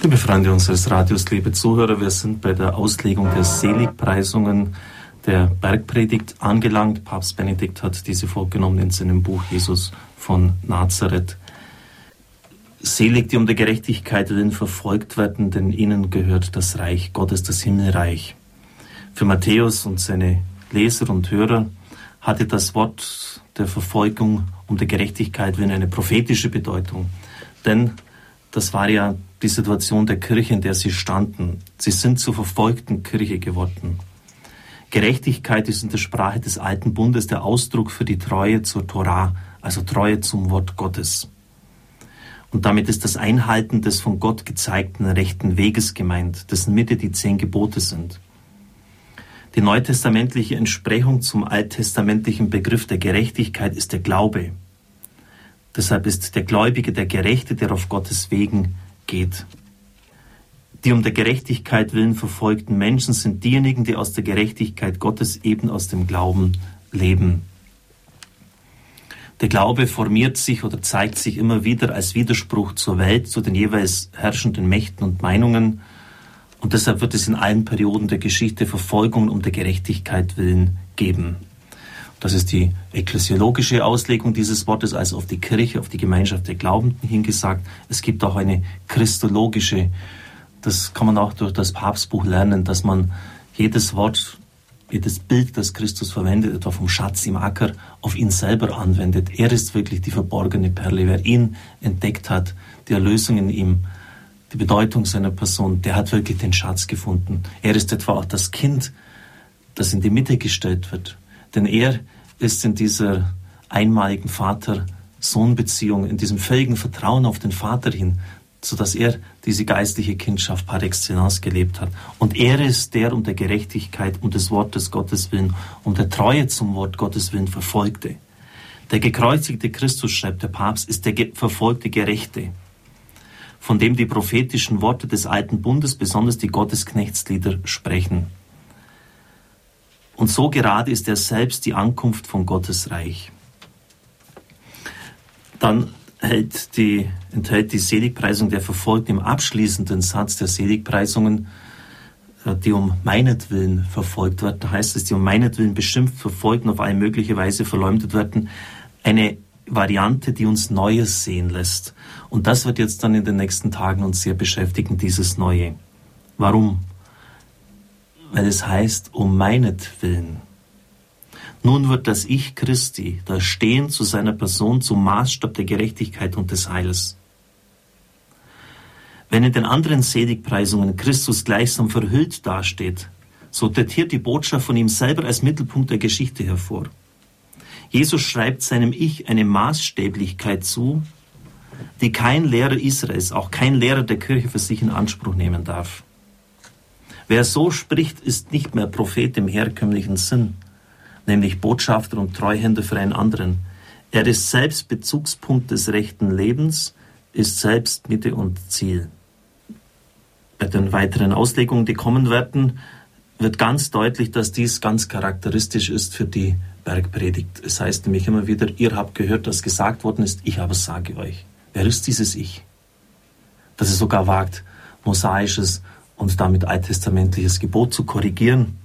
Liebe Freunde unseres Radios, liebe Zuhörer, wir sind bei der Auslegung der Seligpreisungen der Bergpredigt angelangt. Papst Benedikt hat diese vorgenommen in seinem Buch Jesus von Nazareth. Selig, die um der Gerechtigkeit willen verfolgt werden, denn ihnen gehört das Reich Gottes, das Himmelreich. Für Matthäus und seine Leser und Hörer hatte das Wort der Verfolgung um der Gerechtigkeit willen eine prophetische Bedeutung. Denn das war ja die Situation der Kirche, in der sie standen. Sie sind zur verfolgten Kirche geworden. Gerechtigkeit ist in der Sprache des alten Bundes der Ausdruck für die Treue zur Torah, also Treue zum Wort Gottes. Und damit ist das Einhalten des von Gott gezeigten rechten Weges gemeint, dessen Mitte die zehn Gebote sind. Die neutestamentliche Entsprechung zum alttestamentlichen Begriff der Gerechtigkeit ist der Glaube. Deshalb ist der Gläubige der Gerechte, der auf Gottes Wegen geht. Die um der Gerechtigkeit willen verfolgten Menschen sind diejenigen, die aus der Gerechtigkeit Gottes eben aus dem Glauben leben. Der Glaube formiert sich oder zeigt sich immer wieder als Widerspruch zur Welt, zu den jeweils herrschenden Mächten und Meinungen. Und deshalb wird es in allen Perioden der Geschichte Verfolgungen um der Gerechtigkeit willen geben. Das ist die ekklesiologische Auslegung dieses Wortes, also auf die Kirche, auf die Gemeinschaft der Glaubenden hingesagt. Es gibt auch eine christologische, das kann man auch durch das Papstbuch lernen, dass man jedes Wort, jedes Bild, das Christus verwendet, etwa vom Schatz im Acker, auf ihn selber anwendet. Er ist wirklich die verborgene Perle. Wer ihn entdeckt hat, die Erlösung in ihm, die Bedeutung seiner Person, der hat wirklich den Schatz gefunden. Er ist etwa auch das Kind, das in die Mitte gestellt wird denn er ist in dieser einmaligen Vater-Sohn-Beziehung, in diesem völligen Vertrauen auf den Vater hin, sodass er diese geistliche Kindschaft par excellence gelebt hat. Und er ist der um der Gerechtigkeit, um des Wortes Gottes willen, um der Treue zum Wort Gottes willen verfolgte. Der gekreuzigte Christus, schreibt der Papst, ist der verfolgte Gerechte, von dem die prophetischen Worte des alten Bundes, besonders die Gottesknechtslieder, sprechen. Und so gerade ist er selbst die Ankunft von Gottes Reich. Dann hält die, enthält die Seligpreisung der Verfolgten im abschließenden Satz der Seligpreisungen, äh, die um meinetwillen verfolgt werden, da heißt es, die um meinetwillen beschimpft, verfolgt und auf alle mögliche Weise verleumdet werden, eine Variante, die uns Neues sehen lässt. Und das wird jetzt dann in den nächsten Tagen uns sehr beschäftigen, dieses Neue. Warum? Weil es heißt, um meinetwillen. Nun wird das Ich Christi, das Stehen zu seiner Person zum Maßstab der Gerechtigkeit und des Heils. Wenn in den anderen Seligpreisungen Christus gleichsam verhüllt dasteht, so datiert die Botschaft von ihm selber als Mittelpunkt der Geschichte hervor. Jesus schreibt seinem Ich eine Maßstäblichkeit zu, die kein Lehrer Israels, auch kein Lehrer der Kirche für sich in Anspruch nehmen darf. Wer so spricht, ist nicht mehr Prophet im herkömmlichen Sinn, nämlich Botschafter und Treuhänder für einen anderen. Er ist selbst Bezugspunkt des rechten Lebens, ist selbst Mitte und Ziel. Bei den weiteren Auslegungen, die kommen werden, wird ganz deutlich, dass dies ganz charakteristisch ist für die Bergpredigt. Es heißt nämlich immer wieder, ihr habt gehört, dass gesagt worden ist, ich aber sage euch. Wer ist dieses Ich? Dass es sogar wagt, mosaisches und damit alttestamentliches Gebot zu korrigieren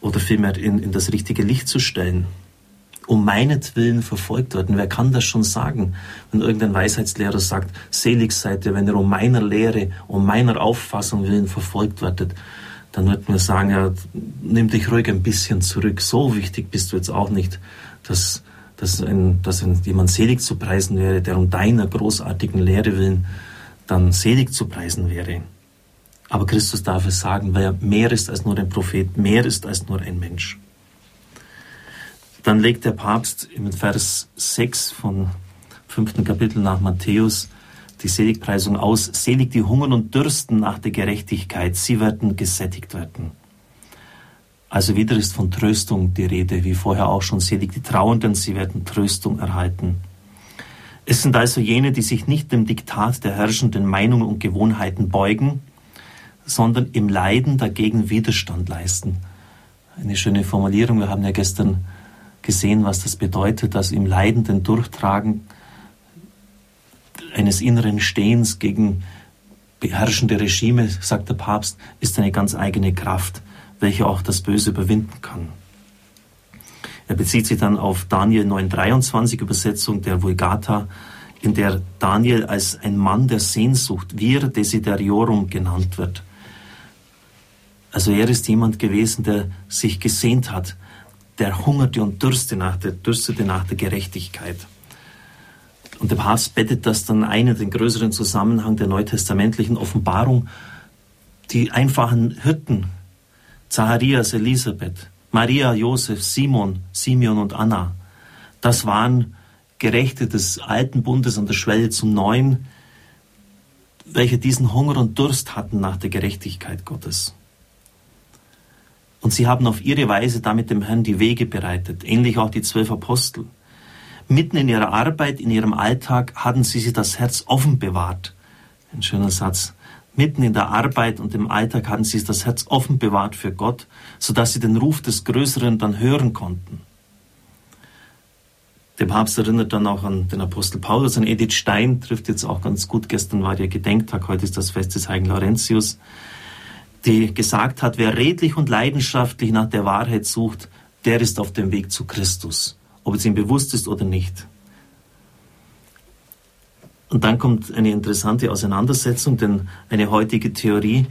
oder vielmehr in, in das richtige Licht zu stellen. Um meinetwillen verfolgt werden. Wer kann das schon sagen, wenn irgendein Weisheitslehrer sagt, selig seid ihr, wenn ihr um meiner Lehre, um meiner Auffassung willen verfolgt werdet, dann wird man sagen, ja, nimm dich ruhig ein bisschen zurück. So wichtig bist du jetzt auch nicht, dass, dass, ein, dass ein, jemand selig zu preisen wäre, der um deiner großartigen Lehre willen dann selig zu preisen wäre. Aber Christus darf es sagen, weil er mehr ist als nur ein Prophet, mehr ist als nur ein Mensch. Dann legt der Papst im Vers 6 von 5. Kapitel nach Matthäus die Seligpreisung aus. Selig die hungern und dürsten nach der Gerechtigkeit, sie werden gesättigt werden. Also wieder ist von Tröstung die Rede, wie vorher auch schon selig die Trauenden, sie werden Tröstung erhalten. Es sind also jene, die sich nicht dem Diktat der herrschenden Meinungen und Gewohnheiten beugen, sondern im Leiden dagegen Widerstand leisten. Eine schöne Formulierung. Wir haben ja gestern gesehen, was das bedeutet, dass im leidenden Durchtragen eines inneren Stehens gegen beherrschende Regime, sagt der Papst, ist eine ganz eigene Kraft, welche auch das Böse überwinden kann. Er bezieht sich dann auf Daniel 9,23 Übersetzung der Vulgata, in der Daniel als ein Mann der Sehnsucht, vir desideriorum genannt wird. Also er ist jemand gewesen, der sich gesehnt hat, der hungerte und dürstete nach der, dürstete nach der Gerechtigkeit. Und der Papst bettet das dann ein in den größeren Zusammenhang der neutestamentlichen Offenbarung. Die einfachen Hirten, Zacharias, Elisabeth, Maria, Josef, Simon, Simeon und Anna, das waren Gerechte des alten Bundes an der Schwelle zum neuen, welche diesen Hunger und Durst hatten nach der Gerechtigkeit Gottes. Und sie haben auf ihre Weise damit dem Herrn die Wege bereitet, ähnlich auch die zwölf Apostel. Mitten in ihrer Arbeit, in ihrem Alltag hatten sie sich das Herz offen bewahrt. Ein schöner Satz. Mitten in der Arbeit und im Alltag hatten sie das Herz offen bewahrt für Gott, sodass sie den Ruf des Größeren dann hören konnten. Der Papst erinnert dann auch an den Apostel Paulus, an Edith Stein, trifft jetzt auch ganz gut. Gestern war der Gedenktag, heute ist das Fest des heiligen Laurentius die gesagt hat, wer redlich und leidenschaftlich nach der Wahrheit sucht, der ist auf dem Weg zu Christus, ob es ihm bewusst ist oder nicht. Und dann kommt eine interessante Auseinandersetzung, denn eine heutige Theorie,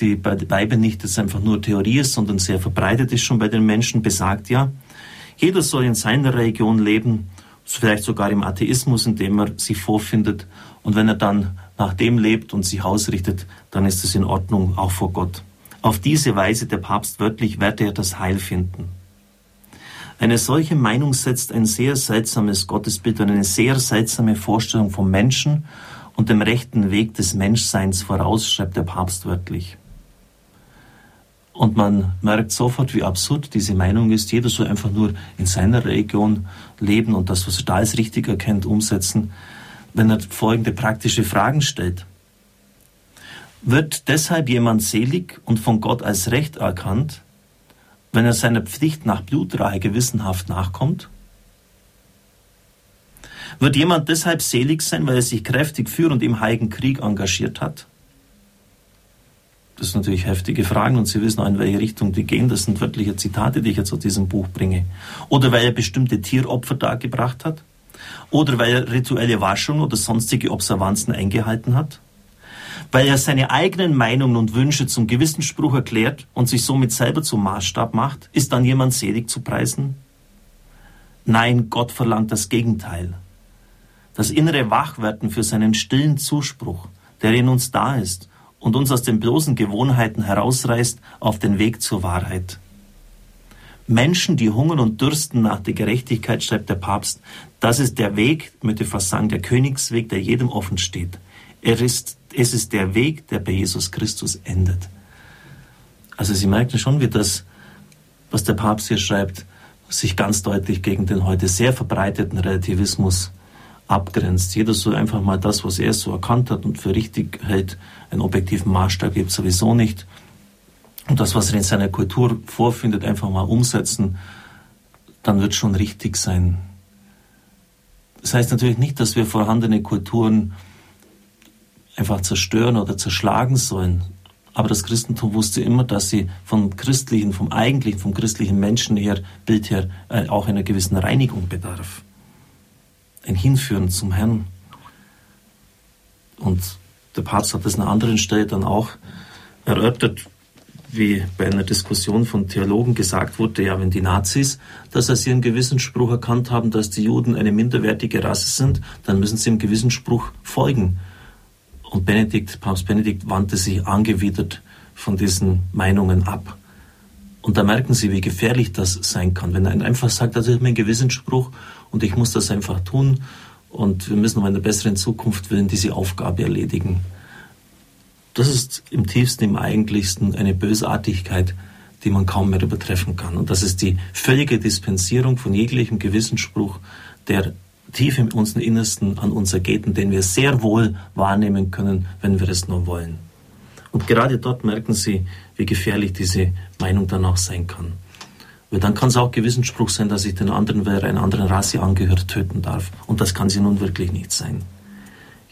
die bei Weiben nicht jetzt einfach nur Theorie ist, sondern sehr verbreitet ist schon bei den Menschen, besagt ja, jeder soll in seiner Religion leben, vielleicht sogar im Atheismus, indem er sich vorfindet. Und wenn er dann nach dem lebt und sich ausrichtet, dann ist es in Ordnung, auch vor Gott. Auf diese Weise, der Papst wörtlich, werde er das Heil finden. Eine solche Meinung setzt ein sehr seltsames Gottesbild und eine sehr seltsame Vorstellung vom Menschen und dem rechten Weg des Menschseins voraus, schreibt der Papst wörtlich. Und man merkt sofort, wie absurd diese Meinung ist. Jeder soll einfach nur in seiner Religion leben und das, was er da als richtig erkennt, umsetzen wenn er folgende praktische Fragen stellt. Wird deshalb jemand selig und von Gott als recht erkannt, wenn er seiner Pflicht nach Blutrache gewissenhaft nachkommt? Wird jemand deshalb selig sein, weil er sich kräftig für und im Heiligen Krieg engagiert hat? Das sind natürlich heftige Fragen und Sie wissen auch, in welche Richtung die gehen. Das sind wörtliche Zitate, die ich jetzt aus diesem Buch bringe. Oder weil er bestimmte Tieropfer dargebracht hat? Oder weil er rituelle Waschung oder sonstige Observanzen eingehalten hat? Weil er seine eigenen Meinungen und Wünsche zum Gewissensspruch erklärt und sich somit selber zum Maßstab macht, ist dann jemand selig zu preisen? Nein, Gott verlangt das Gegenteil. Das innere Wachwerden für seinen stillen Zuspruch, der in uns da ist und uns aus den bloßen Gewohnheiten herausreißt auf den Weg zur Wahrheit. Menschen, die hungern und dürsten nach der Gerechtigkeit, schreibt der Papst, das ist der Weg, möchte fast sagen, der Königsweg, der jedem offen steht. Er ist, es ist der Weg, der bei Jesus Christus endet. Also Sie merken schon, wie das, was der Papst hier schreibt, sich ganz deutlich gegen den heute sehr verbreiteten Relativismus abgrenzt. Jeder soll einfach mal das, was er so erkannt hat und für richtig hält, einen objektiven Maßstab gibt sowieso nicht und das, was er in seiner Kultur vorfindet, einfach mal umsetzen, dann wird schon richtig sein. Das heißt natürlich nicht, dass wir vorhandene Kulturen einfach zerstören oder zerschlagen sollen. Aber das Christentum wusste immer, dass sie vom christlichen, vom eigentlichen, vom christlichen Menschen her, Bild her, äh, auch einer gewissen Reinigung bedarf. Ein Hinführen zum Herrn. Und der Papst hat das an einer anderen Stelle dann auch erörtert, wie bei einer Diskussion von Theologen gesagt wurde, ja, wenn die Nazis das als ihren Gewissensspruch erkannt haben, dass die Juden eine minderwertige Rasse sind, dann müssen sie dem Gewissensspruch folgen. Und Benedikt, Papst Benedikt wandte sich angewidert von diesen Meinungen ab. Und da merken Sie, wie gefährlich das sein kann, wenn er einfach sagt, das ist mein Gewissensspruch und ich muss das einfach tun und wir müssen um einer besseren Zukunft willen diese Aufgabe erledigen. Das ist im tiefsten, im eigentlichsten eine Bösartigkeit, die man kaum mehr übertreffen kann. Und das ist die völlige Dispensierung von jeglichem Gewissensspruch, der tief in unserem Innersten an uns ergeht und den wir sehr wohl wahrnehmen können, wenn wir es nur wollen. Und gerade dort merken Sie, wie gefährlich diese Meinung dann auch sein kann. Weil dann kann es auch Gewissensspruch sein, dass ich den anderen, wer einer anderen Rasse angehört, töten darf. Und das kann sie nun wirklich nicht sein.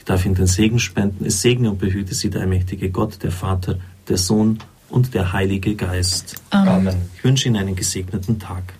Ich darf Ihnen den Segen spenden. Es segne und behüte Sie der allmächtige Gott, der Vater, der Sohn und der Heilige Geist. Amen. Ich wünsche Ihnen einen gesegneten Tag.